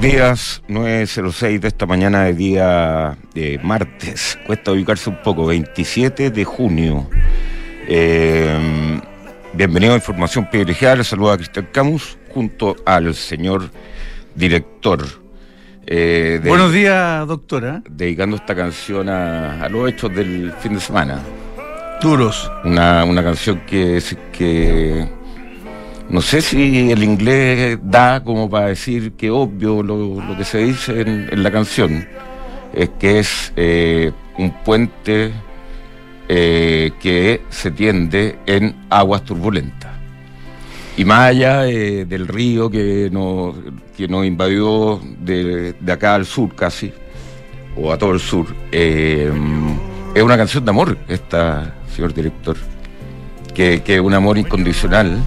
buenos días, 9.06 de esta mañana de día de martes. Cuesta ubicarse un poco, 27 de junio. Eh, bienvenido a Información Privilegiada. Le saluda a Cristian Camus junto al señor director. Eh, buenos días, doctora. Dedicando esta canción a, a, los hechos del fin de semana. Duros. Una, una canción que, que no sé si el inglés da como para decir que obvio lo, que se dice en, la canción, es que es eh, un puente eh, que se tiende en aguas turbulentas. Y más allá eh, del río que nos, que nos invadió de, acá al sur casi, o a todo el sur, es una canción de amor esta, señor director, que es un amor incondicional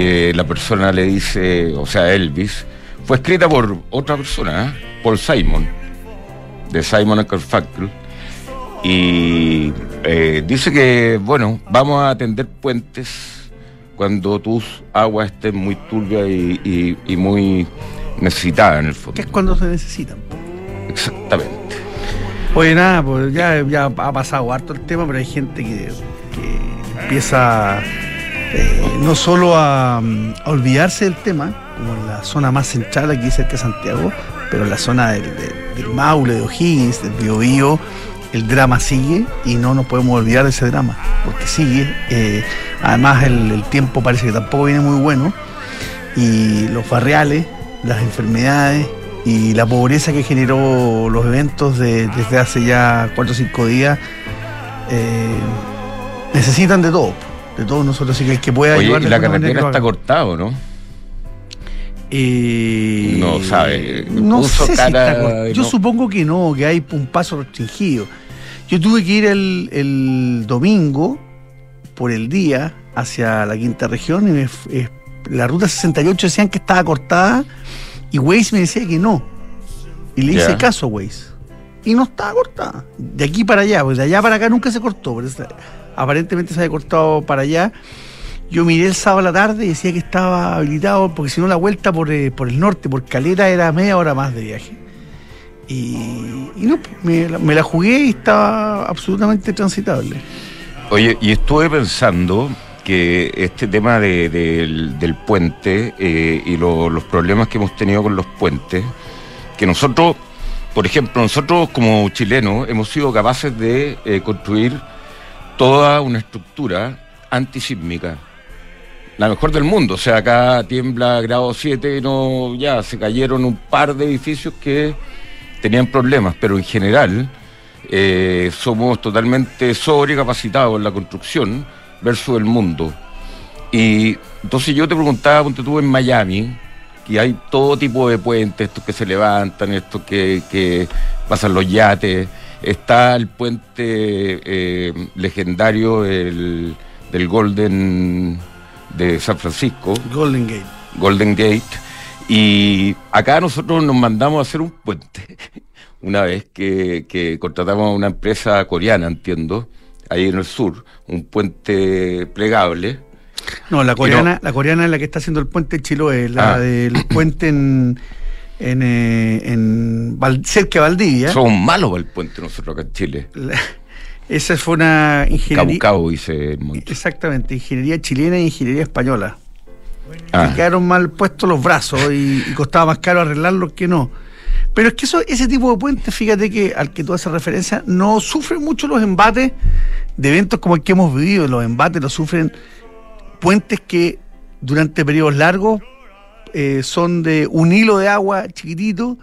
que la persona le dice, o sea, Elvis, fue escrita por otra persona, ¿eh? Paul Simon, de Simon Carfunkel, y eh, dice que, bueno, vamos a atender puentes cuando tus aguas estén muy turbias y, muy necesitadas en el fondo. Que es cuando se necesitan. Exactamente. Oye, nada, pues ya, ya ha pasado harto el tema, pero hay gente que, que empieza eh, no solo a, olvidarse del tema, como en la zona más central aquí cerca de Santiago, pero en la zona del, Maule, de O'Higgins, del Biobío, el drama sigue y no nos podemos olvidar de ese drama, porque sigue. Eh, además el, tiempo parece que tampoco viene muy bueno y los barriales, las enfermedades y la pobreza que generó los eventos desde hace ya cuatro o cinco días eh, necesitan de todo de todos nosotros, así que el que pueda Oye, y la carretera está cortado, ¿no? Eh, no sabe. No sé Yo supongo que no, que hay un paso restringido. Yo tuve que ir el, domingo por el día hacia la quinta región y la ruta 68 decían que estaba cortada y Waze me decía que no. Y le hice caso a Waze. Y no estaba cortada. De aquí para allá, pues de allá para acá nunca se cortó aparentemente se había cortado para allá. Yo miré el sábado a la tarde y decía que estaba habilitado, porque si no la vuelta por, eh, por el norte, por Calera, era media hora más de viaje. Y, no, me, me, la jugué y estaba absolutamente transitable. Oye, y estuve pensando que este tema del, puente eh, y los problemas que hemos tenido con los puentes, que nosotros, por ejemplo, nosotros como chilenos hemos sido capaces de eh, construir toda una estructura antisísmica. La mejor del mundo. O sea, acá tiembla grado 7 y no, ya se cayeron un par de edificios que tenían problemas, pero en general eh, somos totalmente sobrecapacitados en la construcción versus el mundo. Y entonces yo te preguntaba, ponte tú en Miami, que hay todo tipo de puentes, estos que se levantan, estos que, que pasan los yates, Está el puente eh, legendario del, Golden de San Francisco. Golden Gate. Golden Gate. Y acá nosotros nos mandamos a hacer un puente. Una vez que, contratamos a una empresa coreana, entiendo, ahí en el sur, un puente plegable. No, la coreana, la coreana es la que está haciendo el puente Chiloé, la ah. del puente en en, eh, en cerca de Valdivia. Somos malos el puente nosotros acá en Chile. esa fue una ingeniería. Cabo, dice Exactamente, ingeniería chilena e ingeniería española. Ah. quedaron mal puestos los brazos y, costaba más caro arreglarlos que no. Pero es que eso, ese tipo de puentes, fíjate que al que tú haces referencia, no sufren mucho los embates de eventos como el que hemos vivido. Los embates los sufren puentes que durante periodos largos eh, son de un hilo de agua chiquitito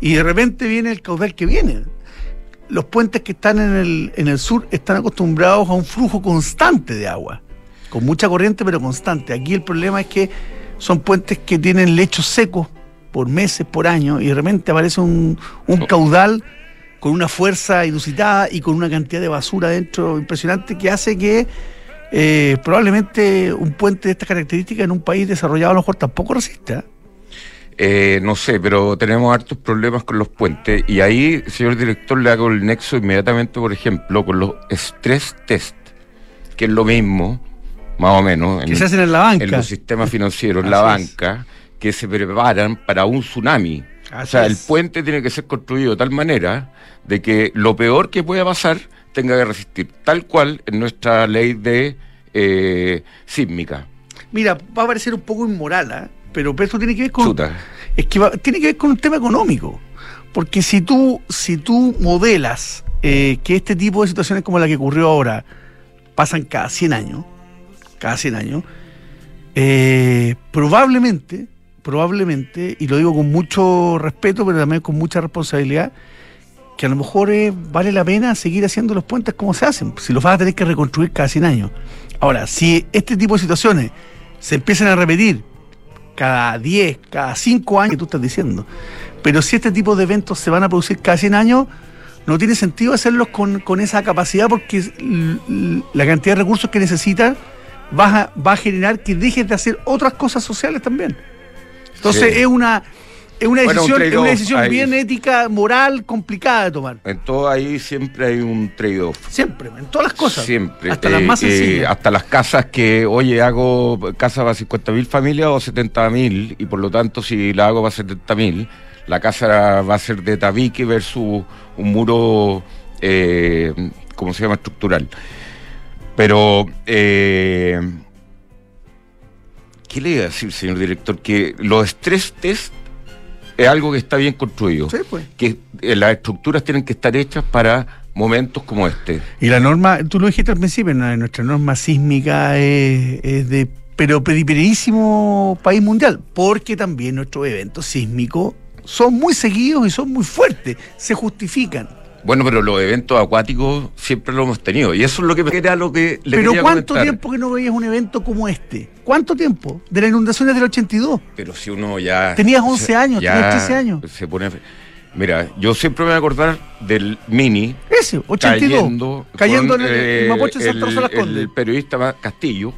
y de repente viene el caudal que viene. Los puentes que están en el, en el sur están acostumbrados a un flujo constante de agua, con mucha corriente pero constante. Aquí el problema es que son puentes que tienen lechos secos por meses, por años, y de repente aparece un, un oh. caudal con una fuerza inusitada y con una cantidad de basura dentro impresionante que hace que eh, probablemente un puente de estas características en un país desarrollado a lo mejor tampoco resista. Eh, no sé, pero tenemos hartos problemas con los puentes y ahí, señor director, le hago el nexo inmediatamente, por ejemplo, con los stress test, que es lo mismo, más o menos, que se hacen en la banca. En los sistemas financieros, en la banca, que se preparan para un tsunami. o sea, el puente tiene que ser construido de tal manera de que lo peor que pueda pasar tenga que resistir, tal cual en nuestra ley de eh, sísmica. Mira, va a parecer un poco inmoral, ¿eh? pero, esto tiene que ver con. Es que tiene que ver con un tema económico. Porque si tú, si tú modelas eh, que este tipo de situaciones como la que ocurrió ahora pasan cada 100 años, cada 100 años, eh, probablemente, probablemente, y lo digo con mucho respeto, pero también con mucha responsabilidad, que a lo mejor eh, vale la pena seguir haciendo los puentes como se hacen, si los vas a tener que reconstruir cada 100 años. Ahora, si este tipo de situaciones se empiezan a repetir cada 10, cada 5 años, que tú estás diciendo, pero si este tipo de eventos se van a producir cada 100 años, no tiene sentido hacerlos con, con esa capacidad porque la cantidad de recursos que necesitan va a, va a generar que dejes de hacer otras cosas sociales también. Entonces es una es una decisión, es una decisión bien ética, moral, complicada de tomar. En todo ahí siempre hay un trade-off. Siempre, en todas las cosas. Siempre. Hasta las más eh, hasta las casas que, oye, hago casa para 50 mil familias o 70 mil, y por lo tanto, si la hago para 70 mil, la casa va a ser de tabique versus un muro, eh, ¿cómo se llama?, estructural. Pero, eh, ¿qué le iba a decir, señor director? Que los stress test es algo que está bien construido. Sí, pues. Que eh, las estructuras tienen que estar hechas para momentos como este. Y la norma, tú lo dijiste al principio, nuestra norma sísmica es, de pero pediperísimo país mundial, porque también nuestros eventos sísmicos son muy seguidos y son muy fuertes, se justifican. Bueno, pero los eventos acuáticos siempre lo hemos tenido. Y eso es lo que era lo que le Pero ¿cuánto tiempo que no veías un evento como este? ¿Cuánto tiempo? De las inundaciones del 82. Pero si uno ya. Tenías 11 años, tenías 13 años. Se pone. Mira, yo siempre me voy a acordar del Mini. Ese, 82. Cayendo, en el, eh, Mapocho en Santa Rosa Las Condes. El periodista Castillo.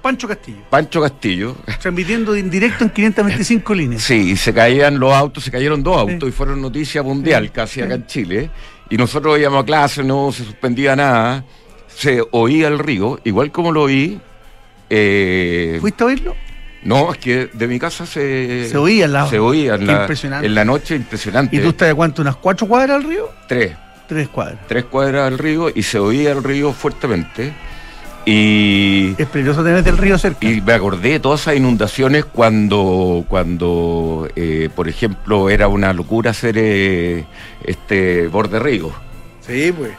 Pancho Castillo. Pancho Castillo. Transmitiendo en directo en 525 líneas. Sí, y se caían los autos, se cayeron dos autos y fueron noticia mundial casi acá en Chile y nosotros íbamos a clase, no se suspendía nada, se oía el río, igual como lo oí. Eh, ¿Fuiste a oírlo? No, es que de mi casa se, se oía, la, se oía en, la, en la noche, impresionante. ¿Y tú estás de cuánto? ¿Unas cuatro cuadras al río? Tres. Tres cuadras. Tres cuadras al río y se oía el río fuertemente. Y, es peligroso tener el río cerca. Y me acordé de todas esas inundaciones cuando, cuando eh, por ejemplo, era una locura hacer eh, este borde río. Sí, pues.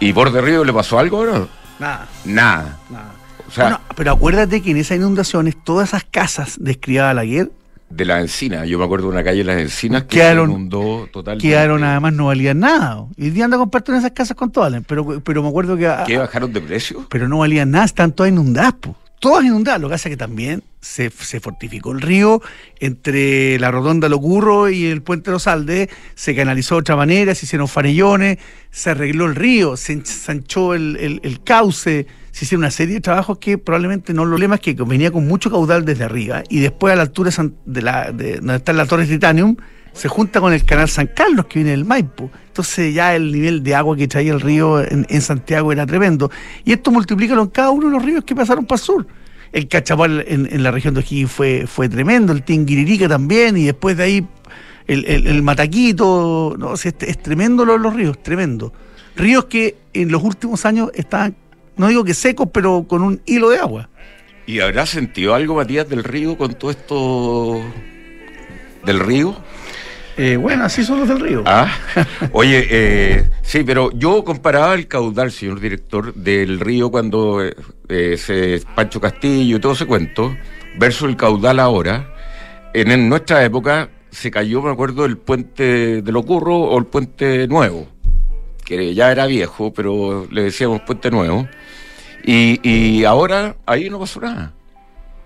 ¿Y borde río le pasó algo no? Nada. Nada. Nada. pero acuérdate que en esas inundaciones, todas esas casas de la Laguer de la encina. Yo me acuerdo de una calle de las encinas que quedaron, se inundó totalmente. Quedaron además no valían nada. Y día anda a compartir en esas casas con todas, pero, pero me acuerdo que. ¿Qué bajaron de precio? Pero no valían nada, están todas inundadas, Todas inundadas. Lo que hace que también se, se, fortificó el río entre la rotonda Locurro y el puente de los Aldes, se canalizó de otra manera, se hicieron farellones, se arregló el río, se ensanchó el, el, el cauce se hicieron una serie de trabajos que probablemente no lo es que venía con mucho caudal desde arriba y después a la altura de, la, de donde está la Torre Titanium se junta con el canal San Carlos que viene del Maipo. Entonces ya el nivel de agua que traía el río en, Santiago era tremendo. Y esto multiplícalo en cada uno de los ríos que pasaron para el sur. El Cachapal en, la región de O'Higgins fue, fue tremendo, el Tinguiririca también, y después de ahí el, Mataquito. No, es, es tremendo los, los ríos, tremendo. Ríos que en los últimos años estaban no digo que secos, pero con un hilo de agua. ¿Y habrá sentido algo, Matías, del río con todo esto del río? Eh, bueno, así son los del río. Ah, oye, eh, sí, pero yo comparaba el caudal, señor director, del río cuando eh, se Pancho Castillo y todo ese cuento, versus el caudal ahora. En, nuestra época se cayó, me acuerdo, el puente de Locurro o el puente nuevo, que ya era viejo, pero le decíamos puente nuevo. Y, ahora ahí no pasó nada,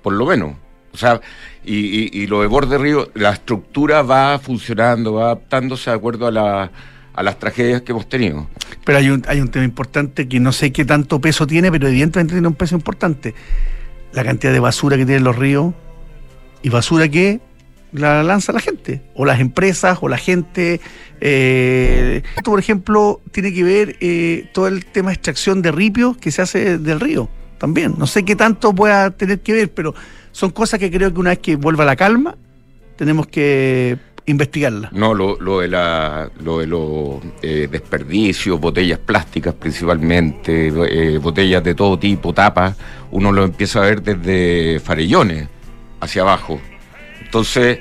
por lo menos. O sea, y, lo de borde río, la estructura va funcionando, va adaptándose de acuerdo a, a las tragedias que hemos tenido. Pero hay un, hay un tema importante que no sé qué tanto peso tiene, pero evidentemente tiene un peso importante. La cantidad de basura que tienen los ríos y basura que la lanza la gente, o las empresas, o la gente. Eh, esto, por ejemplo, tiene que ver eh, todo el tema de extracción de ripio que se hace del río, también. No sé qué tanto pueda tener que ver, pero son cosas que creo que una vez que vuelva la calma, tenemos que investigarla. No, lo, lo de, la, lo de los eh, desperdicios, botellas plásticas principalmente, eh, botellas de todo tipo, tapas, uno lo empieza a ver desde farellones hacia abajo. Entonces,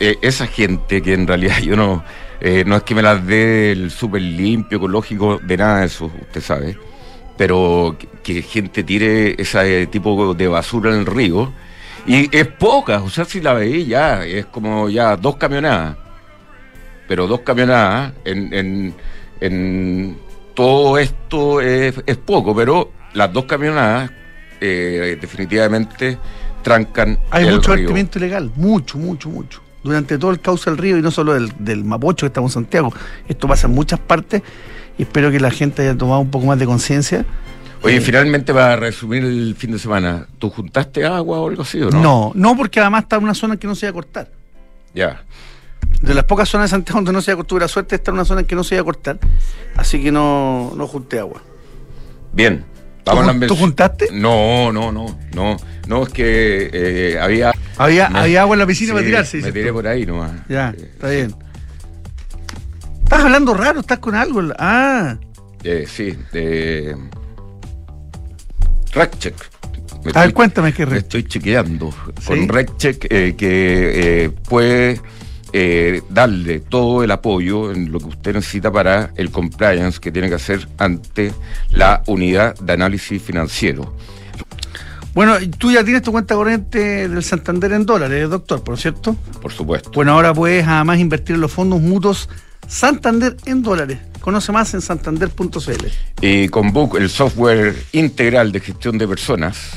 eh, esa gente que en realidad yo no, no es que me las dé el súper limpio, ecológico, de nada de eso, usted sabe, pero que, gente tire ese tipo de basura en el río y es poca, o sea, si la veí ya, es como ya dos camionadas. Pero dos camionadas en, en, todo esto es, poco, pero las dos camionadas eh, definitivamente trancan. Hay mucho vertimiento ilegal, mucho, mucho, mucho. Durante todo el cauce del río y no solo del, del Mapocho que estamos en Santiago. Esto pasa en muchas partes y espero que la gente haya tomado un poco más de conciencia Oye, finalmente para resumir el fin de semana, ¿tú juntaste agua o algo así o no? No, no porque además está en una zona que no se iba a cortar. Ya. De las pocas zonas de Santiago donde no se iba a cortar, la suerte está en una zona en que no se iba a cortar, así que no, no junté agua. Bien. Vamos ¿Tú, ¿Tú, juntaste? No, no, no, no. No, es que eh, había... Había, había agua en la piscina para tirarse. Me tiré por ahí nomás. Ya, eh, está bien. Estás hablando raro, estás con algo. Ah. Eh, sí, de... RecCheck. A ver, cuéntame qué Estoy chequeando con RecCheck eh, que eh, puede eh, darle todo el apoyo en lo que usted necesita para el compliance que tiene que hacer ante la unidad de análisis financiero. Bueno, tú ya tienes tu cuenta corriente del Santander en dólares, doctor, ¿por cierto? Por supuesto. Bueno, ahora puedes además invertir en los fondos mutuos Santander en dólares. Conoce más en santander.cl. Y con Book, el software integral de gestión de personas,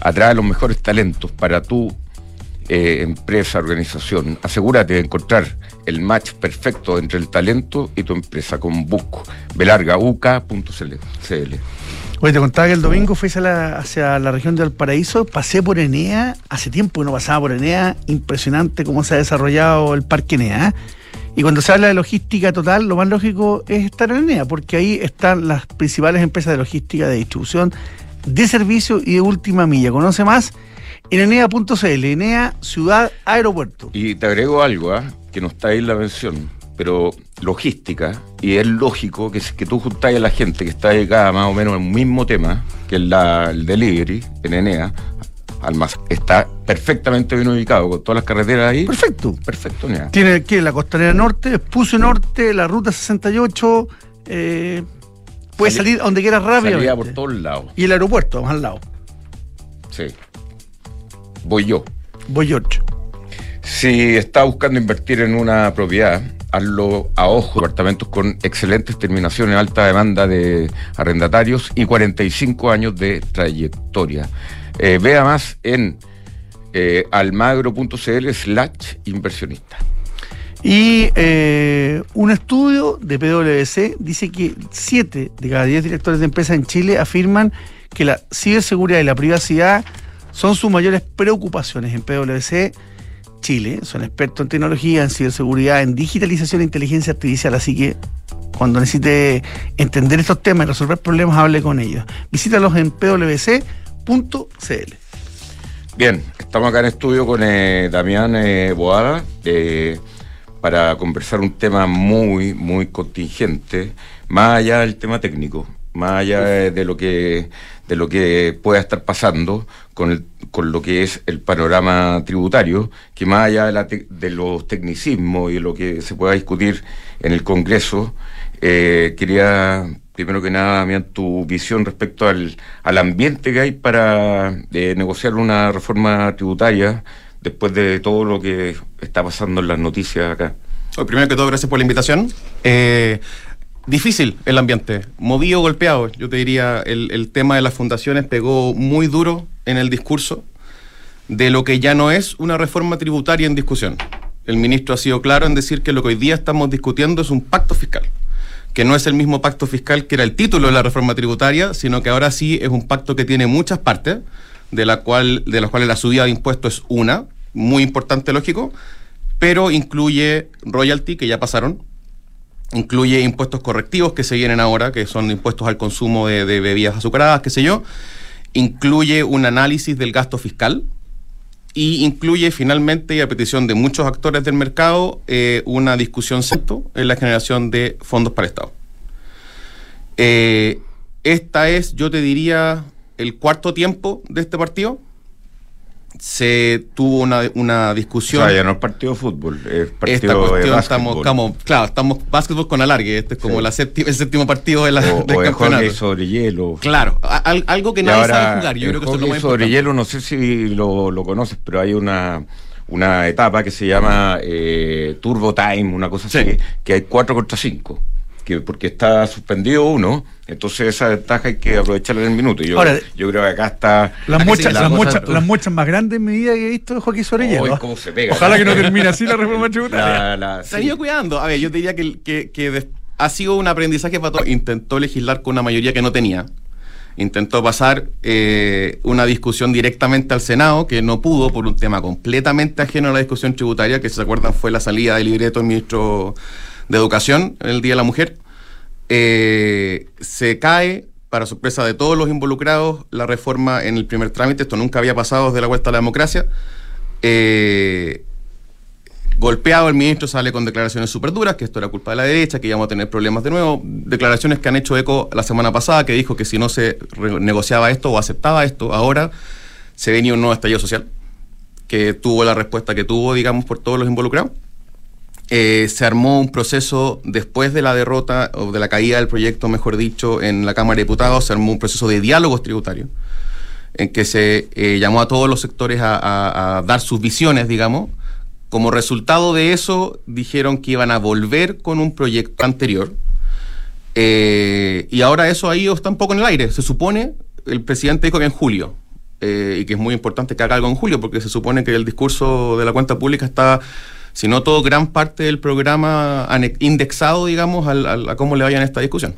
atrae los mejores talentos para tu eh, empresa, organización. Asegúrate de encontrar el match perfecto entre el talento y tu empresa con Book. belargauk.cl. Oye, te contaba que el domingo fui hacia la, hacia la región del Paraíso, pasé por Enea, hace tiempo que no pasaba por Enea, impresionante cómo se ha desarrollado el parque Enea. ¿eh? Y cuando se habla de logística total, lo más lógico es estar en ENEA, porque ahí están las principales empresas de logística, de distribución, de servicio y de última milla. Conoce más en enea.cl, Enea Ciudad Aeropuerto. Y te agrego algo, ¿ah? que no está ahí en la mención, pero logística, y es lógico que, que tú juntáis a la gente que está dedicada más o menos en el mismo tema, que es la, el delivery en Enea, está perfectamente bien ubicado, con todas las carreteras ahí. Perfecto. Perfecto, Tiene que la costanera norte, Puse Norte, la ruta 68, eh, puede salir donde quiera rápido. Por todos lados. Y el aeropuerto, más al lado. Sí. Voy yo. Voy yo. Si está buscando invertir en una propiedad, hazlo a ojo, departamentos con excelentes terminaciones, alta demanda de arrendatarios y 45 años de trayectoria. Eh, vea más en eh, almagro.cl slash inversionista. Y eh, un estudio de PwC dice que 7 de cada 10 directores de empresas en Chile afirman que la ciberseguridad y la privacidad son sus mayores preocupaciones en PwC. Chile, son expertos en tecnología, en ciberseguridad, en digitalización e inteligencia artificial, así que cuando necesite entender estos temas y resolver problemas, hable con ellos. Visítalos en PwC cl Bien, estamos acá en estudio con eh, Damián eh, Boada eh, para conversar un tema muy, muy contingente, más allá del tema técnico, más allá de, lo que de lo que pueda estar pasando con, con lo que es el panorama tributario, que más allá de, de los tecnicismos y de lo que se pueda discutir en el Congreso, quería primero que nada, Damián, tu visión respecto al, ambiente que hay para eh, negociar una reforma tributaria después de todo lo que está pasando en las noticias acá. primero que todo, gracias por la invitación. Eh, difícil el ambiente, movido, golpeado. Yo te diría, el, el tema de las fundaciones pegó muy duro en el discurso de lo que ya no es una reforma tributaria en discusión. El ministro ha sido claro en decir que lo que hoy día estamos discutiendo es un pacto fiscal que no es el mismo pacto fiscal que era el título de la reforma tributaria, sino que ahora sí es un pacto que tiene muchas partes, de, la cual, de las cuales la subida de impuestos es una, muy importante, lógico, pero incluye royalty, que ya pasaron, incluye impuestos correctivos que se vienen ahora, que son impuestos al consumo de, bebidas azucaradas, qué sé yo, incluye un análisis del gasto fiscal, y incluye finalmente, y a petición de muchos actores del mercado, eh, una discusión en la generación de fondos para el Estado. Eh, esta es, yo te diría, el cuarto tiempo de este partido se tuvo una, una discusión. O sea, ya no es partido de fútbol, es partido de estamos, estamos, claro, estamos básquetbol con alargue. Este es como la séptima, el séptimo partido de la, o, del o campeonato. sobre hielo. Claro, algo que nadie sabe jugar. Yo creo que eso es lo más sobre hielo, no sé si lo, lo conoces, pero hay una una etapa que se llama eh, Turbo Time, una cosa así, que hay 4 contra 5 porque está suspendido uno, entonces esa ventaja hay que aprovecharla en el minuto. Yo, yo creo que acá está. Las muchas, las, muchas, las muchas más grandes medidas que he visto de Joaquín Sorellero. Ojalá que no termine así la reforma tributaria. Se ha ido cuidando. A ver, yo diría que, que, ha sido un aprendizaje para todos. Intentó legislar con una mayoría que no tenía intentó pasar eh, una discusión directamente al Senado, que no pudo por un tema completamente ajeno a la discusión tributaria, que si se acuerdan fue la salida del libreto del ministro de Educación, el Día de la Mujer, eh, se cae, para sorpresa de todos los involucrados, la reforma en el primer trámite. Esto nunca había pasado desde la vuelta a la democracia. Eh, golpeado, el ministro sale con declaraciones súper duras, que esto era culpa de la derecha, que íbamos a tener problemas de nuevo. Declaraciones que han hecho eco la semana pasada, que dijo que si no se negociaba esto o aceptaba esto, ahora se venía un nuevo estallido social, que tuvo la respuesta que tuvo, digamos, por todos los involucrados. Eh, se armó un proceso después de la derrota o de la caída del proyecto, mejor dicho, en la Cámara de Diputados, se armó un proceso de diálogos tributarios en que se eh, llamó a todos los sectores a, dar sus visiones, digamos. Como resultado de eso, dijeron que iban a volver con un proyecto anterior. Eh, y ahora eso ahí está un poco en el aire. Se supone, el presidente dijo que en julio, y que es muy importante que haga algo en julio, porque se supone que el discurso de la cuenta pública está sino todo gran parte del programa indexado, digamos, a cómo le vayan a esta discusión.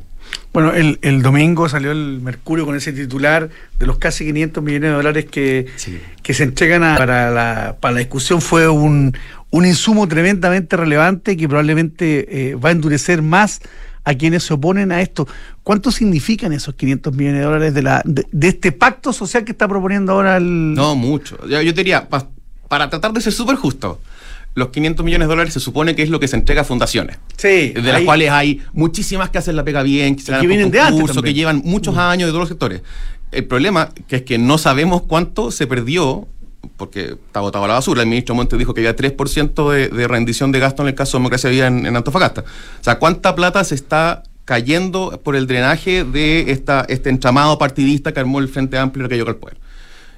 Bueno, el, domingo salió el Mercurio con ese titular de los casi 500 millones de dólares que, que se entregan para, la, para la discusión. Fue un, un insumo tremendamente relevante que probablemente eh, va a endurecer más a quienes se oponen a esto. ¿Cuánto significan esos 500 millones de dólares de, la, de, este pacto social que está proponiendo ahora el... No, mucho. Yo, yo diría, para tratar de ser súper justo, los 500 millones de dólares se supone que es lo que se entrega a fundaciones. Sí. De las cuales hay muchísimas que hacen la pega bien, que, que vienen de antes que llevan muchos mm. años de todos los sectores. El problema que es que no sabemos cuánto se perdió porque está botado a la basura. El ministro Montes dijo que había 3% de, de, rendición de gasto en el caso de Democracia Viva en, Antofagasta. O sea, ¿cuánta plata se está cayendo por el drenaje de esta, este entramado partidista que armó el Frente Amplio que llegó al poder?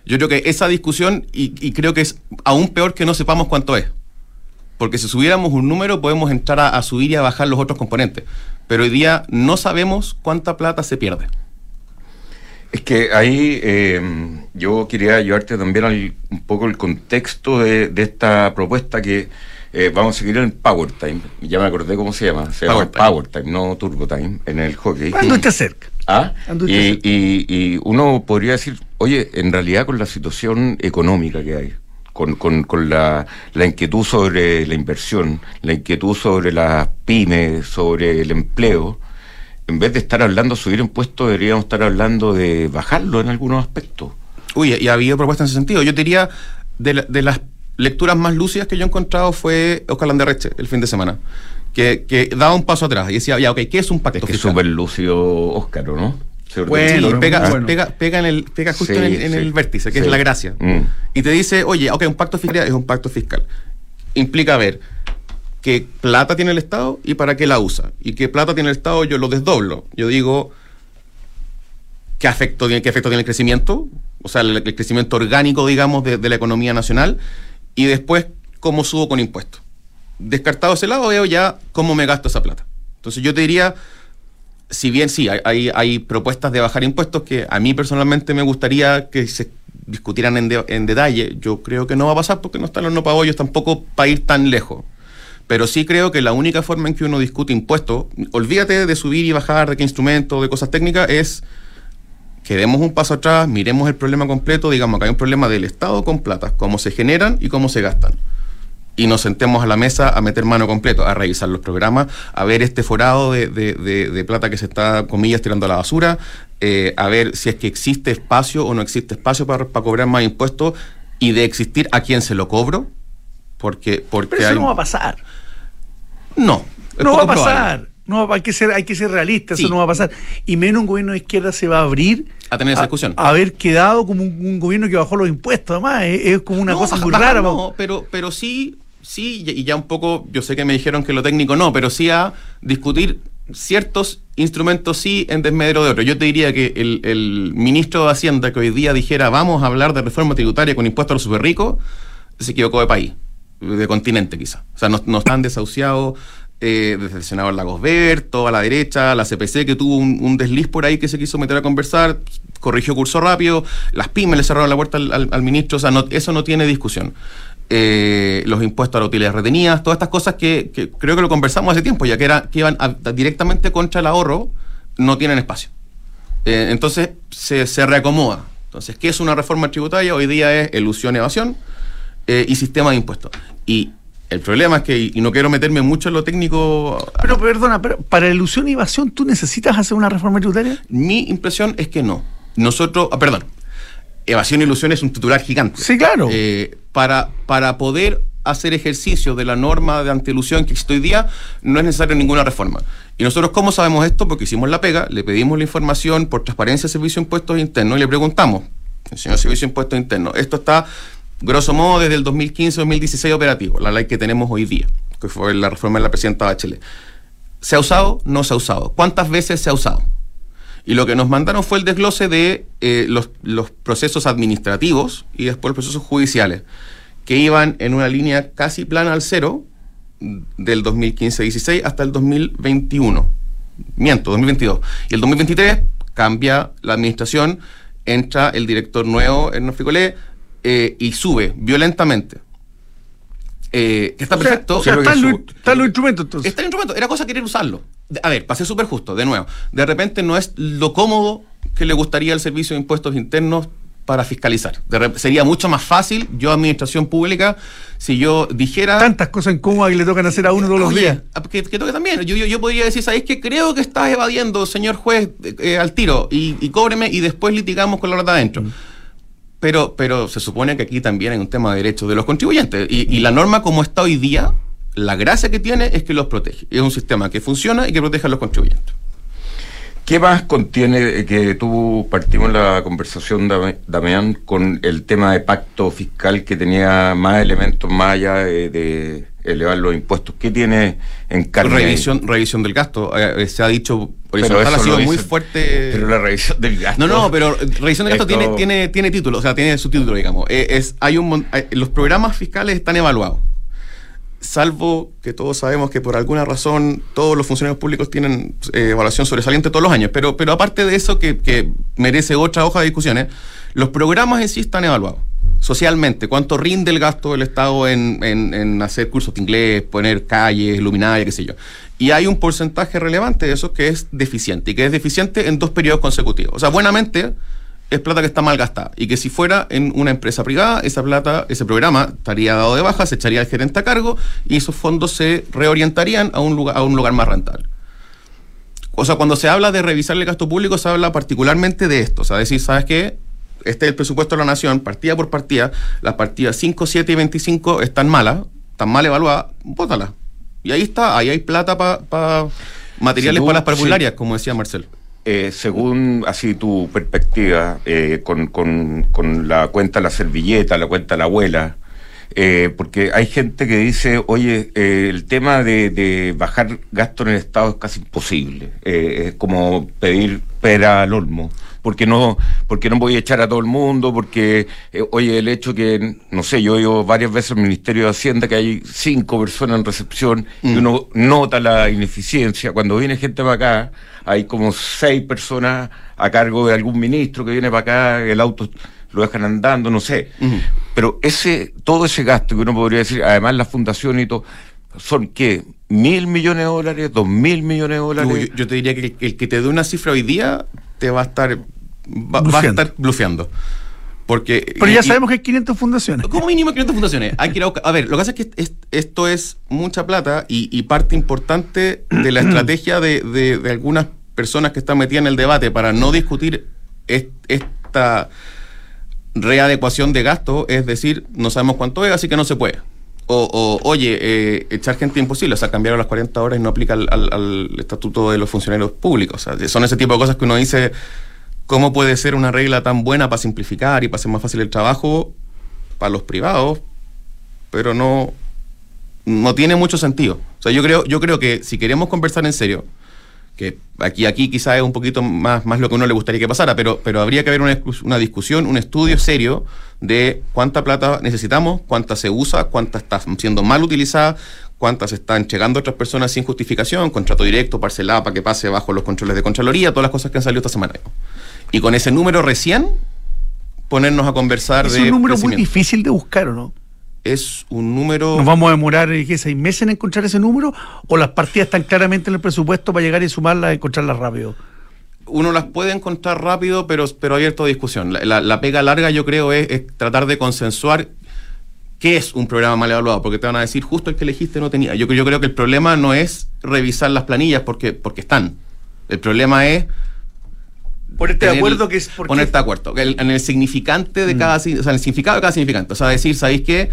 Yo creo que esa discusión, y creo que es aún peor que no sepamos cuánto es porque si subiéramos un número podemos entrar a, subir y a bajar los otros componentes. Pero hoy día no sabemos cuánta plata se pierde. Es que ahí eh, yo quería llevarte también al, un poco el contexto de, esta propuesta que eh, vamos a seguir en Power Time. Ya me acordé cómo se llama. Se llama Power Time, no Turbo Time, en el hockey. Cuando esté cerca. ¿Ah? Y, y uno podría decir, oye, en realidad con la situación económica que hay, con, con, con la, la, inquietud sobre la inversión, la inquietud sobre las pymes, sobre el empleo, en vez de estar hablando de subir impuestos, deberíamos estar hablando de bajarlo en algunos aspectos. Uy, y ha habido propuestas en ese sentido. Yo diría, de, de las lecturas más lúcidas que yo he encontrado fue Oscar Landerreche el fin de semana. Que, que, daba un paso atrás y decía, ya, ok, ¿qué es un pacto es que Es súper lúcido Oscar, ¿no? Bueno, pega, pega, en el, pega justo en, el, vértice, que es la gracia. Mm. Y te dice, oye, ok, un pacto fiscal es un pacto fiscal. Implica ver qué plata tiene el Estado y para qué la usa. Y qué plata tiene el Estado, yo lo desdoblo. Yo digo, ¿qué efecto tiene, qué efecto tiene el crecimiento? O sea, el, crecimiento orgánico, digamos, de, de, la economía nacional. Y después, cómo subo con impuestos. Descartado ese lado, veo ya cómo me gasto esa plata. Entonces yo te diría si bien sí, hay, hay, propuestas de bajar impuestos que a mí personalmente me gustaría que se discutieran en, en detalle, yo creo que no va a pasar porque no están los no pagos tampoco para ir tan lejos. Pero sí creo que la única forma en que uno discute impuestos, olvídate de subir y bajar, de qué instrumento, de cosas técnicas, es que demos un paso atrás, miremos el problema completo, digamos que hay un problema del Estado con plata, cómo se generan y cómo se gastan y nos sentemos a la mesa a meter mano completo, a revisar los programas, a ver este forado de, de, plata que se está, comillas, tirando a la basura, eh, a ver si es que existe espacio o no existe espacio para, para cobrar más impuestos y de existir a quién se lo cobro, porque... porque Pero eso no va a pasar. No. No va a pasar. No, hay que ser, hay que ser realista, eso no va a pasar. Y menos un gobierno de izquierda se va a abrir a tener esa discusión. A, haber quedado como un, gobierno que bajó los impuestos, además, es, como una cosa muy rara. No, pero, pero sí, sí, y ya un poco, yo sé que me dijeron que lo técnico no, pero sí a discutir ciertos instrumentos sí en desmedro de otros. Yo te diría que el, ministro de Hacienda que hoy día dijera vamos a hablar de reforma tributaria con impuestos a los super ricos, se equivocó de país, de continente quizá. O sea, no, están desahuciados eh, desde el senador Lagos Ver, toda la derecha, la CPC que tuvo un, desliz por ahí que se quiso meter a conversar, corrigió curso rápido, las pymes le cerraron la puerta al, ministro, o sea, eso no tiene discusión. Eh, los impuestos a las utilidades retenidas, todas estas cosas que, creo que lo conversamos hace tiempo, ya que, era, que iban directamente contra el ahorro, no tienen espacio. Eh, entonces se, se, reacomoda. Entonces, ¿qué es una reforma tributaria? Hoy día es ilusión, evasión eh, y sistema de impuestos. Y el problema es que, y no quiero meterme mucho en lo técnico. Pero perdona, pero para ilusión y evasión, ¿tú necesitas hacer una reforma tributaria? Mi impresión es que no. Nosotros, ah, perdón, evasión e ilusión es un titular gigante. Sí, claro. Eh, para, para poder hacer ejercicio de la norma de antielusión que existe hoy día, no es necesaria ninguna reforma. Y nosotros, ¿cómo sabemos esto? Porque hicimos la pega, le pedimos la información por transparencia de Servicio de Impuestos Internos y le preguntamos, señor Servicio de Impuestos Internos, esto está, grosso modo, desde el 2015-2016 operativo, la ley que tenemos hoy día, que fue la reforma de la presidenta Bachelet. ¿Se ha usado? No se ha usado. ¿Cuántas veces se ha usado? Y lo que nos mandaron fue el desglose de eh, los, procesos administrativos y después los procesos judiciales, que iban en una línea casi plana al cero del 2015-16 hasta el 2021. Miento, 2022. Y el 2023 cambia la administración, entra el director nuevo, en Ficolé, eh, y sube violentamente. Eh, que está perfecto. están, los instrumentos entonces. Está el instrumento, era cosa querer usarlo. A ver, pasé súper justo, de nuevo. De repente no es lo cómodo que le gustaría el servicio de impuestos internos para fiscalizar. sería mucho más fácil, yo, administración pública, si yo dijera... Tantas cosas incómodas que le tocan hacer a uno todos los días. Ah, que, toque también. Yo, yo, podría decir, ¿sabéis que creo que estás evadiendo, señor juez, eh, al tiro? Y, cóbreme y después litigamos con la plata adentro. Mm. Pero, pero se supone que aquí también hay un tema de derechos de los contribuyentes. Y, la norma como está hoy día la gracia que tiene es que los protege. Es un sistema que funciona y que protege a los contribuyentes. ¿Qué más contiene eh, que tú partimos la conversación, Damián, con el tema de pacto fiscal que tenía más elementos más allá de, elevar los impuestos? ¿Qué tiene en carne? Revisión, revisión del gasto. Eh, eh, se ha dicho, eso, ha sido muy fuerte. Pero la revisión del gasto. No, no, pero revisión del gasto tiene, tiene, tiene título, o sea, tiene su título, digamos. es, hay un, los programas fiscales están evaluados salvo que todos sabemos que por alguna razón todos los funcionarios públicos tienen eh, evaluación sobresaliente todos los años, pero, pero aparte de eso, que, merece otra hoja de discusiones, los programas en sí están evaluados socialmente, cuánto rinde el gasto del Estado en, hacer cursos de inglés, poner calles, luminaria, qué sé yo. Y hay un porcentaje relevante de eso que es deficiente, y que es deficiente en dos periodos consecutivos. O sea, buenamente es plata que está mal gastada y que si fuera en una empresa privada, esa plata, ese programa estaría dado de baja, se echaría el gerente a cargo y esos fondos se reorientarían a un lugar, a un lugar más rentable. O sea, cuando se habla de revisar el gasto público, se habla particularmente de esto. O sea, decir, ¿sabes qué? Este es el presupuesto de la nación, partida por partida. Las partidas 5, 7 y 25 están malas, están mal evaluadas, bótalas. Y ahí está, ahí hay plata para materiales para las parvularias, como decía Marcel. Eh, según así tu perspectiva, eh, con, con, la cuenta la servilleta, la cuenta la abuela, eh, porque hay gente que dice, oye, el tema de, bajar gasto en el Estado es casi imposible, es como pedir pera al olmo porque no, porque no voy a echar a todo el mundo, porque, oye, el hecho que, no sé, yo he ido varias veces al Ministerio de Hacienda que hay cinco personas en recepción y mm. uno nota la ineficiencia. Cuando viene gente para acá, hay como seis personas a cargo de algún ministro que viene para acá, el auto lo dejan andando, no sé. Pero ese, todo ese gasto que uno podría decir, además la fundación y todo, son qué, mil millones de dólares, dos mil millones de dólares. Yo, te diría que el, que te dé una cifra hoy día te va a estar, va, a estar blufeando. Porque, Pero ya sabemos que hay 500 fundaciones. Como mínimo 500 fundaciones. Hay que a, ver, lo que pasa es que esto es mucha plata y, parte importante de la estrategia de, algunas personas que están metidas en el debate para no discutir esta readecuación de gasto es decir, no sabemos cuánto es, así que no se puede. O, oye, eh, echar gente imposible, o sea, cambiar a las 40 horas y no aplica al, estatuto de los funcionarios públicos. O sea, son ese tipo de cosas que uno dice, ¿cómo puede ser una regla tan buena para simplificar y para hacer más fácil el trabajo para los privados? Pero no, no tiene mucho sentido. O sea, yo creo, yo creo que si queremos conversar en serio, que aquí, aquí quizás es un poquito más, más lo que a uno le gustaría que pasara, pero, pero habría que haber una, una discusión, un estudio serio de cuánta plata necesitamos, cuánta se usa, cuánta está siendo mal utilizada, cuántas están llegando a otras personas sin justificación, contrato directo, parcelada para que pase bajo los controles de Contraloría, todas las cosas que han salido esta semana. Y con ese número recién, ponernos a conversar de. Es un número muy difícil de buscar, ¿o no? Es un número... ¿Nos vamos a demorar ¿qué, seis meses en encontrar ese número o las partidas están claramente en el presupuesto para llegar y sumarlas y encontrarlas rápido? Uno las puede encontrar rápido, pero, pero abierto a discusión. La, pega larga yo creo es, tratar de consensuar qué es un programa mal evaluado, porque te van a decir justo el que elegiste no tenía. Yo, yo creo que el problema no es revisar las planillas porque, porque están. El problema es Ponerte de acuerdo que es Ponerte de acuerdo. en el significante de mm. cada... O sea, el significado de cada significante. O sea, decir, ¿sabéis qué?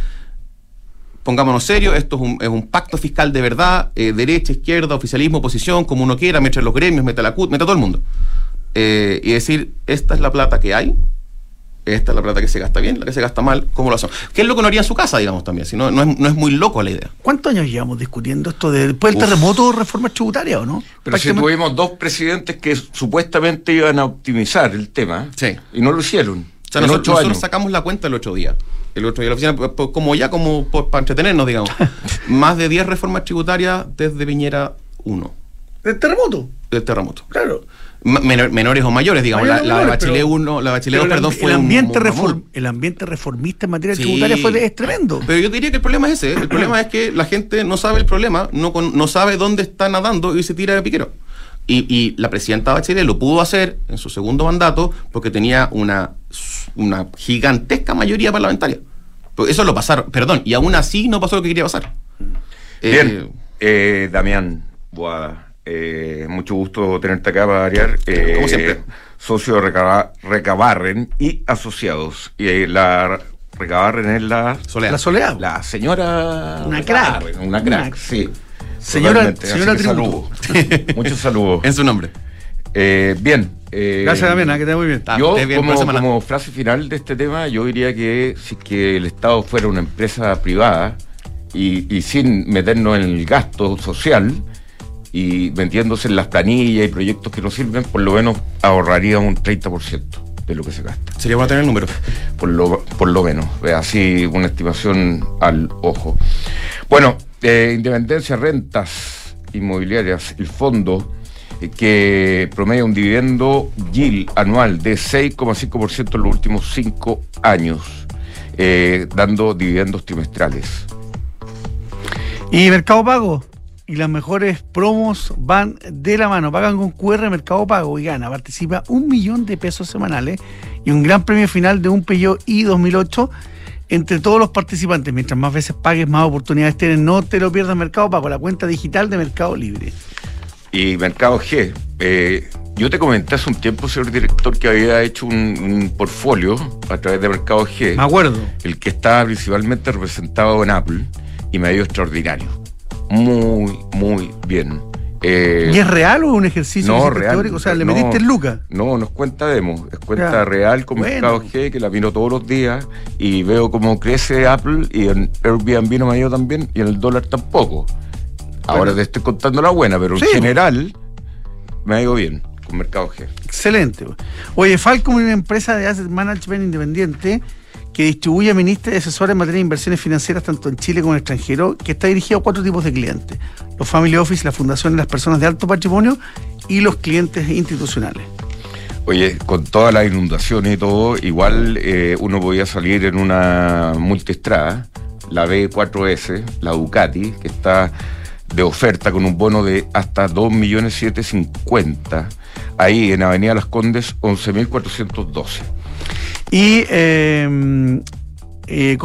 Pongámonos serios, esto es un, pacto fiscal de verdad, eh, derecha, izquierda, oficialismo, oposición, como uno quiera, mete los gremios, mete la CUT, mete a todo el mundo. Eh, y decir, esta es la plata que hay, esta es la plata que se gasta bien, la que se gasta mal, ¿cómo lo hacemos? ¿Qué es lo que no haría en su casa, digamos, también? Si no, no, es, muy loco la idea. ¿Cuántos años llevamos discutiendo esto de, después del terremoto, reforma tributaria o no? Pero si tuvimos dos presidentes que supuestamente iban a optimizar el tema y no lo hicieron. O sea, nosotros, sacamos la cuenta el otro día el otro día la oficina, pues, como ya como para entretenernos, digamos. Más de 10 reformas tributarias desde Viñera 1. ¿Del terremoto? Del terremoto. Claro. menores o mayores, digamos. la, la, Bachelet 1, la Bachelet 2, perdón, fue el ambiente, un, el ambiente reformista en materia tributaria fue, es tremendo. Pero yo diría que el problema es ese. El problema es que la gente no sabe el problema, no, no sabe dónde está nadando y se tira de piquero. Y, la presidenta Bachelet lo pudo hacer en su segundo mandato porque tenía una, una gigantesca mayoría parlamentaria. Eso lo pasaron, perdón, y aún así no pasó lo que quería pasar. Bien, eh, eh, Damián eh, mucho gusto tenerte acá para variar. Como siempre. Socio de Recabarren y asociados. Y la Recabarren es la Soledad. La Soledad. La señora. Una crack. Una crack, sí. Señora, señora Tributo. Muchos saludos. En su nombre. Eh, bien. Eh, Gracias, Damián, que te muy bien. Yo, como, frase final de este tema, yo diría que si que el Estado fuera una empresa privada y, sin meternos en el gasto social y metiéndose en las planillas y proyectos que no sirven, por lo menos ahorraría un 30% de lo que se gasta. Sería bueno tener el número. Por lo, por lo menos, así una estimación al ojo. Bueno, eh, Independencia, rentas inmobiliarias, el fondo eh, que promedia un dividendo yield anual de 6,5% en los últimos cinco años, eh, dando dividendos trimestrales. Y Mercado Pago, y las mejores promos van de la mano. Pagan con QR Mercado Pago y gana. Participa un millón de pesos semanales y un gran premio final de un Peugeot i 2008 entre todos los participantes. Mientras más veces pagues, más oportunidades tienes. No te lo pierdas Mercado Pago, la cuenta digital de Mercado Libre. Y Mercado G, eh, yo te comenté hace un tiempo, señor director, que había hecho un, portfolio a través de Mercado G. Me acuerdo. El que estaba principalmente representado en Apple y me ha ido extraordinario. Muy, muy bien. Eh, ¿Y es real o un ejercicio no, real, O sea, ¿le metiste el Lucas? No, no es cuenta demo, es cuenta real con Mercado G, que la miro todos los días y veo cómo crece Apple y en Airbnb no me ha ido tan bien y en el dólar tampoco. Ahora te estoy contando la buena, pero en general me ha ido bien con Mercado G. Excelente. Oye, Falcom es una empresa de asset management independiente que distribuye a ministros y asesores en materia de inversiones financieras tanto en Chile como en extranjero, que está dirigido a cuatro tipos de clientes. Los family office, las fundaciones, las personas de alto patrimonio y los clientes institucionales. Oye, con todas las inundaciones y todo, igual eh, uno podía salir en una multiestrada, la B4S, la Ducati, que está de oferta con un bono de hasta 2.750.000, ahí en Avenida Las Condes, 11.412. Y eh, eh,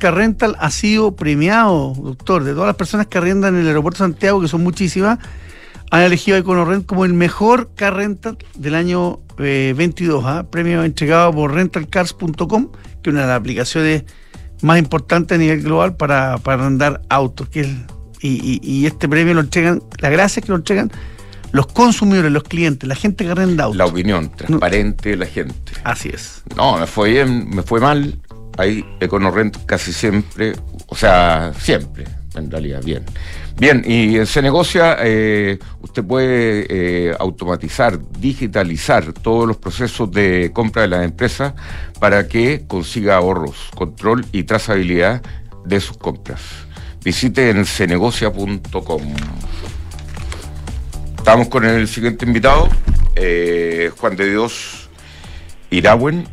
Rental ha sido premiado, doctor, de todas las personas que arrendan en el aeropuerto de Santiago, que son muchísimas, han elegido a Econorent como el mejor car rental del año 22, ¿ah? premio entregado por rentalcars.com, que es una de las aplicaciones más importantes a nivel global para, para arrendar autos. Que y, este premio lo entregan, la gracia es que lo entregan los consumidores, los clientes, la gente que arrenda autos. La opinión transparente de la gente. Así es. No, me fue bien, me fue mal. Ahí EconoRent casi siempre, o sea, siempre, en realidad, bien. Bien, y se negocia, eh, usted puede eh, automatizar, digitalizar todos los procesos de compra de las empresas para que consiga ahorros, control y trazabilidad de sus compras. Visite en cenegocia.com. Estamos con el siguiente invitado, eh, Juan de Dios Iragüen.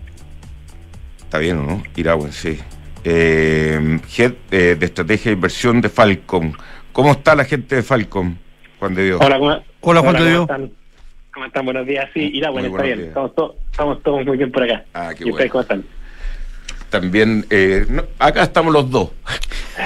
Está bien, ¿o no? Iragüen, sí. Head de Estrategia de Inversión de Falcon. ¿Cómo está la gente de Falcom, Juan de Dios? Hola, ¿cómo, Hola Juan de Dios. ¿Cómo están? Buenos días. Sí, Ira, bueno, está bien. Estamos, estamos, todos muy bien por acá. Ah, qué ¿Y ustedes cómo están? También, eh, acá estamos los dos.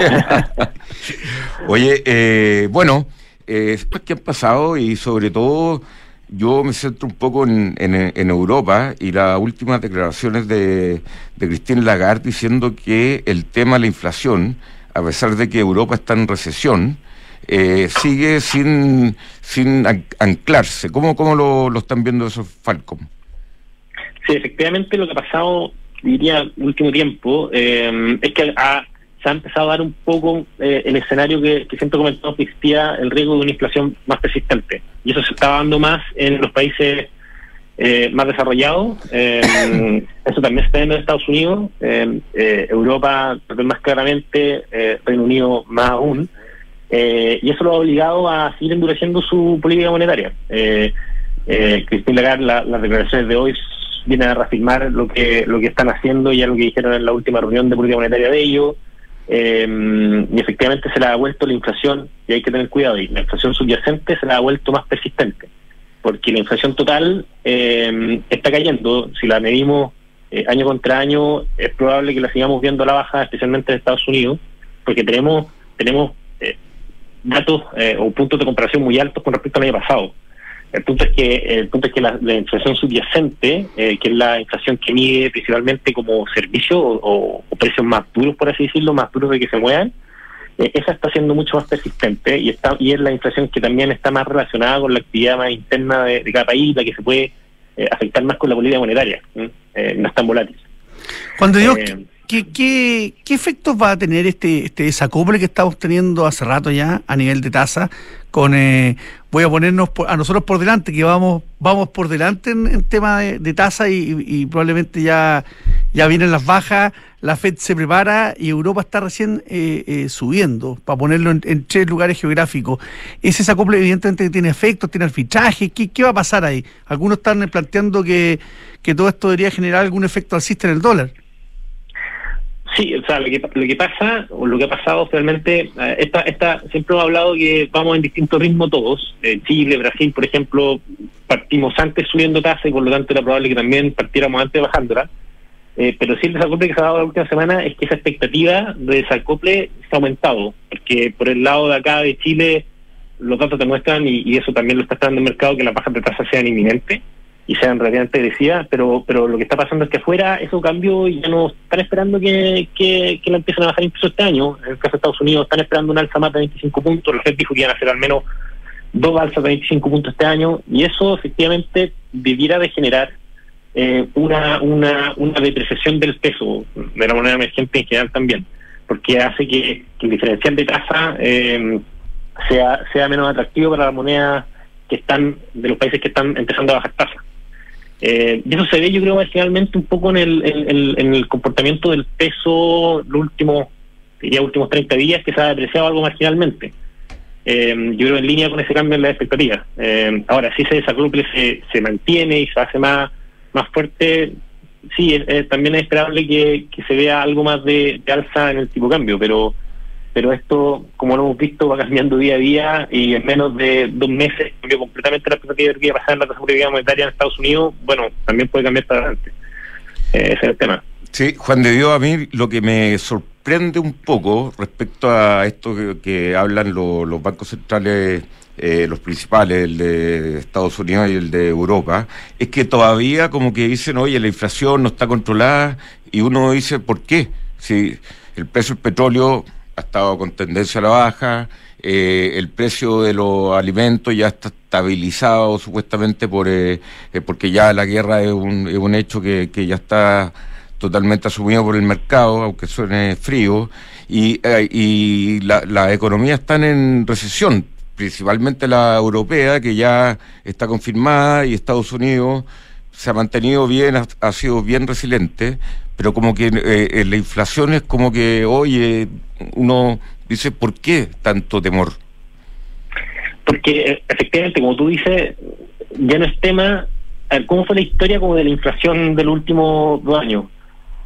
Oye, eh, bueno, eh, ¿qué han pasado? Y sobre todo, yo me centro un poco en, en, Europa y las últimas declaraciones de, de Christine Lagarde diciendo que el tema de la inflación a pesar de que Europa está en recesión, eh, sigue sin, sin anclarse. ¿Cómo, cómo lo, están viendo esos Falcom? Sí, efectivamente lo que ha pasado, diría, último tiempo, eh, es que se ha empezado a dar un poco eh, el escenario que, que siempre comentó que existía el riesgo de una inflación más persistente. Y eso se está dando más en los países eh, más desarrollado. Eh, eso también está en Estados Unidos, Europa más claramente, Reino Unido más aún. y eso lo ha obligado a seguir endureciendo su política monetaria. Eh, Cristina Lagarde, las declaraciones de hoy vienen a reafirmar lo que lo que están haciendo y ya lo que dijeron en la última reunión de política monetaria de ellos. Y efectivamente se le ha vuelto la inflación, y hay que tener cuidado, y la inflación subyacente se le ha vuelto más persistente porque la inflación total eh, está cayendo. Si la medimos eh, año contra año, es probable que la sigamos viendo a la baja, especialmente en Estados Unidos, porque tenemos tenemos eh, datos o puntos de comparación muy altos con respecto al año pasado. El punto es que el punto es que la, inflación subyacente, que es la inflación que mide principalmente como servicio o, o, precios más duros, por así decirlo, más duros de que se muevan, eh, esa está siendo mucho más persistente y está y es la inflación que también está más relacionada con la actividad más interna de, cada país, la que se puede eh, afectar más con la política monetaria, eh, no es tan volátil. Cuando digo, ¿qué, qué, qué efectos va a tener este, este desacople que estamos teniendo hace rato ya a nivel de tasa con voy a ponernos a nosotros por delante, que vamos vamos por delante en, tema de, tasa y, probablemente ya, ya vienen las bajas, la Fed se prepara y Europa está recién eh, eh, subiendo, para ponerlo en, tres lugares geográficos. Ese desacople evidentemente tiene efectos, tiene arbitraje, ¿qué, ¿qué va a pasar ahí? Algunos están planteando que, que todo esto debería generar algún efecto alcista en el dólar. Sí, o sea, lo que, lo que pasa, o lo que ha pasado realmente, eh, esta, esta, siempre hemos hablado que vamos en distinto ritmo todos. Eh, Chile, Brasil, por ejemplo, partimos antes subiendo tasa y por lo tanto era probable que también partiéramos antes bajándola. Eh, pero sí el desacople que se ha dado la última semana es que esa expectativa de desacople se ha aumentado, porque por el lado de acá de Chile los datos demuestran, y, y eso también lo está esperando el mercado, que las bajas de tasa sean inminentes y sean relativamente agresivas, pero pero lo que está pasando es que afuera eso cambió y ya no están esperando que, que, la empiecen a bajar incluso este año. En el caso de Estados Unidos están esperando un alza más de 25 puntos, la FED dijo que iban a hacer al menos dos alzas de 25 puntos este año y eso efectivamente debiera de generar eh, una, una, una depreciación del peso de la moneda emergente en general también, porque hace que, el diferencial de tasa eh, sea, sea menos atractivo para la moneda que están de los países que están empezando a bajar tasas. Eh, y eso se ve, yo creo, marginalmente un poco en el, en, el comportamiento del peso los últimos, diría, últimos 30 días, que se ha depreciado algo marginalmente. Eh, yo creo en línea con ese cambio en las expectativas. Eh, ahora, si ese desacople se, se mantiene y se hace más, más fuerte, sí, también es esperable que, que, se vea algo más de alza en el tipo de cambio, pero pero esto, como lo hemos visto, va cambiando día a día y en menos de dos meses cambió completamente la expectativa de lo que iba a pasar en la seguridad monetaria en Estados Unidos, bueno, también puede cambiar para adelante. Eh, ese es el tema. Sí, Juan de Dios, a mí lo que me sorprende un poco respecto a esto que, hablan los bancos centrales, eh, los principales, el de Estados Unidos y el de Europa, es que todavía como que dicen, oye, la inflación no está controlada y uno dice, ¿por qué? Si el precio del petróleo ha estado con tendencia a la baja, eh, el precio de los alimentos ya está estabilizado supuestamente por eh, porque ya la guerra es un, es un hecho que, que ya está totalmente asumido por el mercado, aunque suene frío, y, eh, y las economías están en recesión, principalmente la europea, que ya está confirmada, y Estados Unidos se ha mantenido bien, ha, sido bien resiliente, pero como que eh, la inflación es como que, oye, uno dice, ¿por qué tanto temor? Porque eh, efectivamente, como tú dices, ya no es tema, ¿cómo fue la historia como de la inflación del último años?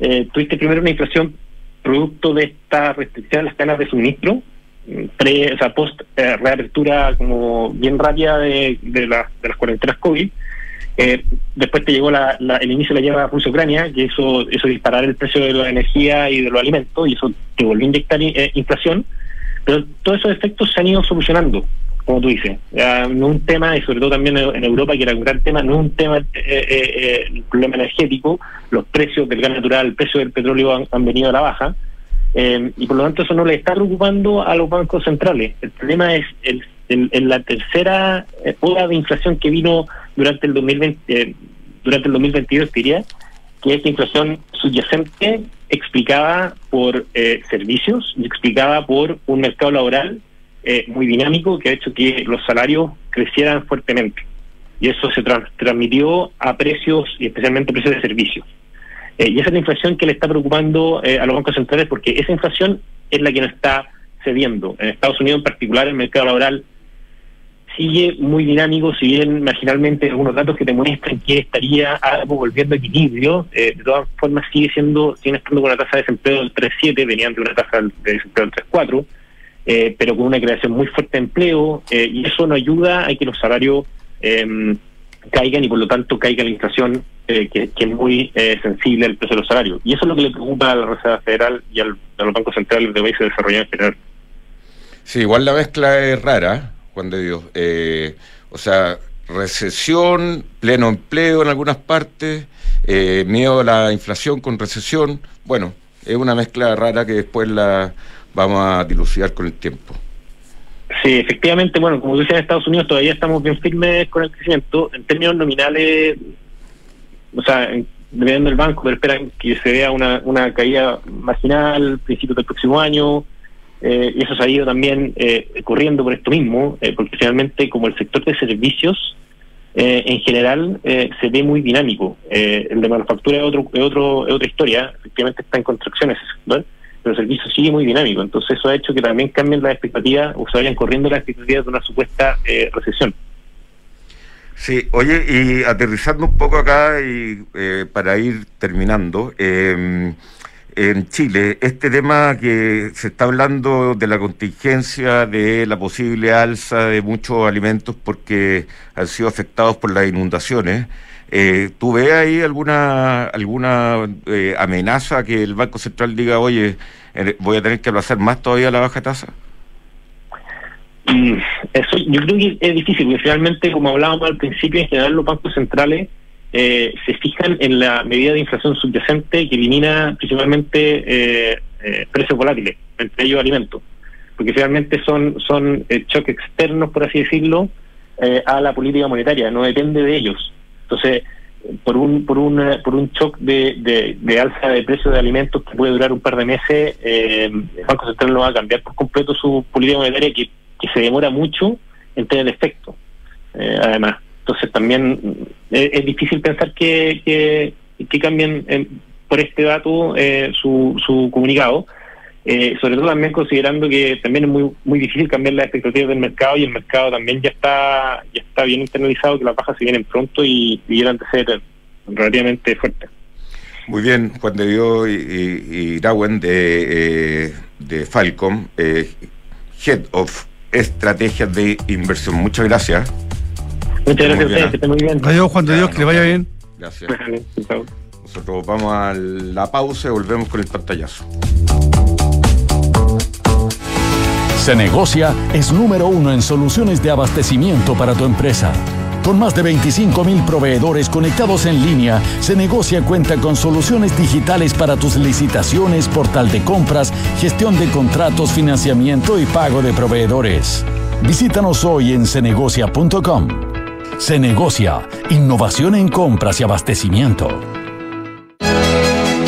eh, tuviste primero una inflación producto de esta restricción a las cadenas de suministro, pre, o sea, post eh, reapertura como bien rápida de, de, las cuarentenas COVID. Eh, después te llegó la, el inicio de la guerra Rusia-Ucrania, que eso, eso disparar el precio de la energía y de los alimentos, y eso te volvió a inyectar eh, inflación. Pero todos esos efectos se han ido solucionando como tú dices. no un tema, y sobre todo también en Europa, que era un gran tema, no un tema eh, eh, eh, el problema energético, los precios del gas natural, el precio del petróleo han, venido a la baja, y por lo tanto eso no le está preocupando a los bancos centrales. El problema es el, la tercera ola de inflación que vino durante el 2020, durante el 2022, diría, que es la inflación subyacente explicada por servicios y explicada por un mercado laboral eh, muy dinámico que ha hecho que los salarios crecieran fuertemente. Y eso se transmitió a precios y especialmente precios de servicios. Eh, y esa es la inflación que le está preocupando eh, a los bancos centrales porque esa inflación es la que nos está cediendo. En Estados Unidos en particular el mercado laboral sigue muy dinámico, si bien marginalmente algunos datos que te muestran que estaría algo volviendo a equilibrio, de todas formas sigue siendo, sigue estando con una tasa de desempleo del 3,7, venían de una tasa de desempleo del 3,4, eh, pero con una creación muy fuerte de empleo, eh, y eso no ayuda a que los salarios em, caigan y por lo tanto caiga la inflación, eh, que, es muy sensible al precio de los salarios. Y eso es lo que le preocupa a la Reserva Federal y a los bancos centrales de países desarrollados en general. Sí, igual la mezcla es rara, De Dios. o sea, recesión, pleno empleo en algunas partes, miedo a la inflación con recesión. Bueno, es una mezcla rara que después la vamos a dilucidar con el tiempo. Sí, efectivamente, bueno, como decía en Estados Unidos todavía estamos bien firmes con el crecimiento. En términos nominales, o sea, dependiendo del banco, pero esperan que se vea una, una caída marginal principios del próximo año. Eh, y eso se ha ido también eh, corriendo por esto mismo, eh, porque finalmente como el sector de servicios eh, en general se ve muy dinámico. el de manufactura es, otro, es, otro, es otra historia, efectivamente está en contracciones ese pero el servicio sigue muy dinámico. Entonces eso ha hecho que también cambien las expectativas o se vayan corriendo las expectativas de una supuesta eh, recesión. Sí, oye, y aterrizando un poco acá y eh, para ir terminando, em, en Chile, este tema que se está hablando de la contingencia, de la posible alza de muchos alimentos porque han sido afectados por las inundaciones, eh, ¿Tú ves ahí alguna alguna eh, amenaza que el Banco Central diga, oye, eh, voy a tener que aplazar más todavía la baja tasa? Eso yo creo que es difícil, porque finalmente, como hablábamos al principio, en general los bancos centrales eh, se fijan en la medida de inflación subyacente que elimina principalmente precios volátiles, entre ellos alimentos, porque finalmente son, son choques externos, por así decirlo, a la política monetaria, no depende de ellos. Entonces, por un por un por un shock de, de, alza de precios de alimentos que puede durar un par de meses, eh, el Banco Central no va a cambiar por completo su política monetaria que, que se demora mucho en tener efecto. Eh, además, entonces también eh, es, difícil pensar que, que, que cambien por este dato su, su comunicado. Eh, sobre todo también considerando que también es muy muy difícil cambiar las expectativas del mercado y el mercado también ya está ya está bien internalizado que las bajas se vienen pronto y vieran de ser relativamente fuertes. Muy bien, Juan de Dios y, y, de, eh, de Falcom, eh, Head of Estrategias de Inversión. Muchas gracias. Muchas gracias a ustedes, que estén muy bien. Adiós, Juan de Dios, que le vaya bien. Gracias. Nosotros vamos a la pausa y volvemos con el pantallazo. Se negocia es número uno en soluciones de abastecimiento para tu empresa. Con más de 25 mil proveedores conectados en línea, Se Negocia cuenta con soluciones digitales para tus licitaciones, portal de compras, gestión de contratos, financiamiento y pago de proveedores. Visítanos hoy en cenegocia.com. Se negocia, innovación en compras y abastecimiento.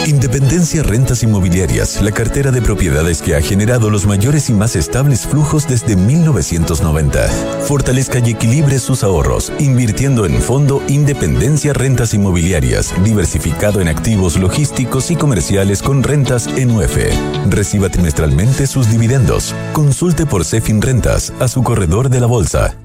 Independencia Rentas Inmobiliarias, la cartera de propiedades que ha generado los mayores y más estables flujos desde 1990. Fortalezca y equilibre sus ahorros, invirtiendo en Fondo Independencia Rentas Inmobiliarias, diversificado en activos logísticos y comerciales con rentas en UF. Reciba trimestralmente sus dividendos. Consulte por Cefin Rentas a su corredor de la bolsa.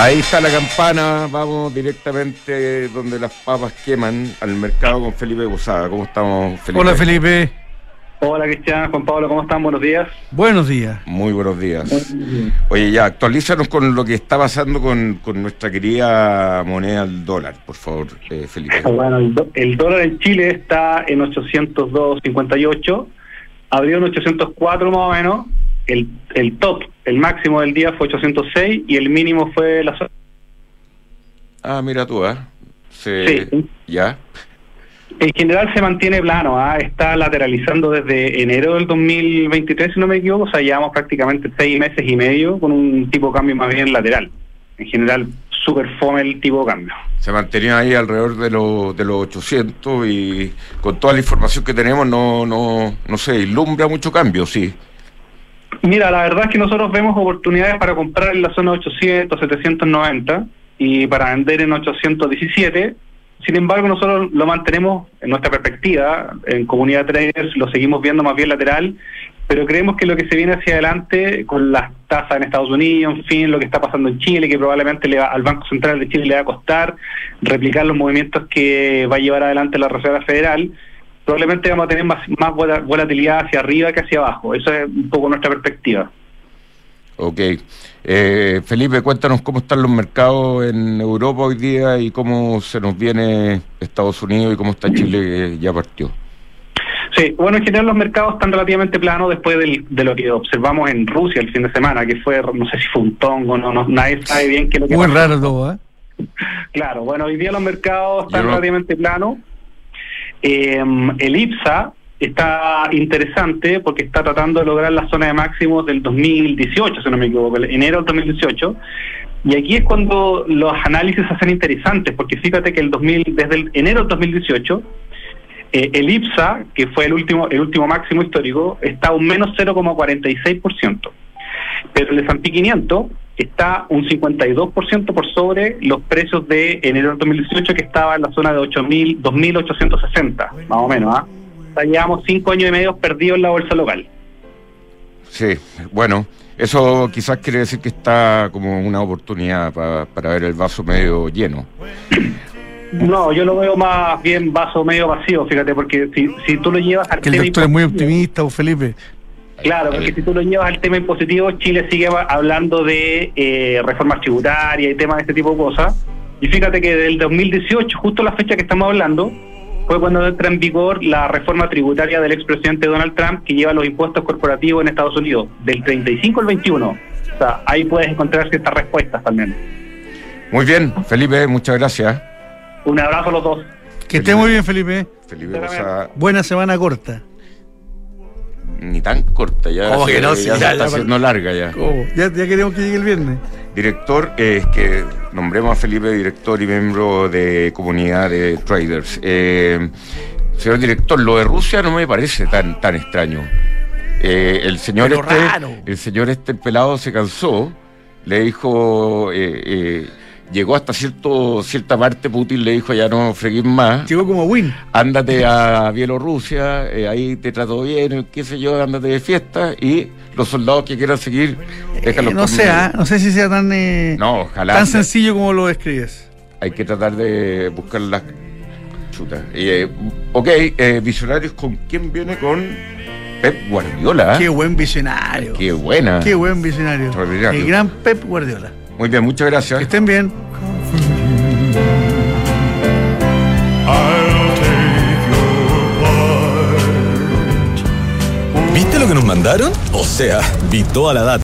Ahí está la campana, vamos directamente donde las papas queman al mercado con Felipe Bosada. ¿Cómo estamos, Felipe? Hola, Felipe. Hola, Cristian, Juan Pablo, ¿cómo están? Buenos días. Buenos días. Muy buenos días. Oye, ya, actualízanos con lo que está pasando con, con nuestra querida moneda, el dólar, por favor, eh, Felipe. Bueno, el, do- el dólar en Chile está en 802.58, abrió en 804 más o menos, el, el top, el máximo del día fue 806 y el mínimo fue la. Ah, mira tú. Se- Sí. Ya. En general se mantiene plano, ¿ah? está lateralizando desde enero del 2023, si no me equivoco, o sea, llevamos prácticamente seis meses y medio con un tipo de cambio más bien lateral. En general, súper fome el tipo de cambio. Se mantenía ahí alrededor de, los de los 800 y con toda la información que tenemos no, no, no se vislumbra mucho cambio, sí. Mira, la verdad es que nosotros vemos oportunidades para comprar en la zona 800, 790 y para vender en 817. Sin embargo, nosotros lo mantenemos en nuestra perspectiva, en comunidad traders lo seguimos viendo más bien lateral, pero creemos que lo que se viene hacia adelante con las tasas en Estados Unidos, en fin, lo que está pasando en Chile, que probablemente le va, al Banco Central de Chile le va a costar replicar los movimientos que va a llevar adelante la Reserva Federal, probablemente vamos a tener más, más vola- volatilidad hacia arriba que hacia abajo. Eso es un poco nuestra perspectiva. Ok. Eh, Felipe, cuéntanos cómo están los mercados en Europa hoy día y cómo se nos viene Estados Unidos y cómo está Chile que ya partió. Sí, bueno, en general los mercados están relativamente planos después del- de lo que observamos en Rusia el fin de semana, que fue, no sé si fue un tongo, no, no nadie sabe bien qué es lo que Muy pasó. raro todo, ¿eh? Claro, bueno, hoy día los mercados están no- relativamente planos. Eh, el IPSA está interesante porque está tratando de lograr la zona de máximos del 2018, si no me equivoco, enero del 2018. Y aquí es cuando los análisis hacen interesantes, porque fíjate que el 2000, desde el enero del 2018, eh, el IPSA, que fue el último, el último máximo histórico, está a un menos 0,46%. Pero el S&P 500 está un 52% por sobre los precios de enero del 2018 que estaba en la zona de 8.000, 2.860, más o menos. ¿ah? O sea, llevamos cinco años y medio perdidos en la bolsa local. Sí, bueno, eso quizás quiere decir que está como una oportunidad pa- para ver el vaso medio lleno. No, yo lo veo más bien vaso medio vacío, fíjate, porque si, si tú lo llevas Que el doctor es muy optimista, o Felipe. Claro, porque si tú lo llevas al tema impositivo, Chile sigue hablando de eh, reformas tributarias y temas de este tipo de cosas. Y fíjate que del 2018, justo la fecha que estamos hablando, fue cuando entra en vigor la reforma tributaria del expresidente Donald Trump que lleva los impuestos corporativos en Estados Unidos, del 35 al 21. O sea, ahí puedes encontrar ciertas respuestas también. Muy bien, Felipe, muchas gracias. Un abrazo a los dos. Que esté muy bien, Felipe. Felipe Bosa, Buena semana corta. Ni tan corta, ya, ¿Cómo se, que no? ya está haciendo larga ya. ¿Cómo? Ya, ya queremos que llegue el viernes. Director, eh, es que nombremos a Felipe director y miembro de comunidad de traders. Eh, señor director, lo de Rusia no me parece tan, tan extraño. Eh, el señor Pero este, raro. el señor este el pelado se cansó, le dijo, llegó hasta cierto cierta parte, Putin le dijo ya no freguís más. Llegó como win. Ándate a Bielorrusia, eh, ahí te trato bien, qué sé yo, ándate de fiesta y los soldados que quieran seguir, déjalos Eh, no. ¿ah? no sé si sea tan, eh, No, ojalá. tan sencillo como lo describes. Hay que tratar de buscar las chutas. Eh, ok, eh, Visionarios, ¿con quién viene? Con Pep Guardiola. Qué buen visionario. Qué buena. Qué buen visionario. El gran Pep Guardiola. Muy bien, muchas gracias. Que estén bien. ¿Viste lo que nos mandaron? O sea, vi toda la data.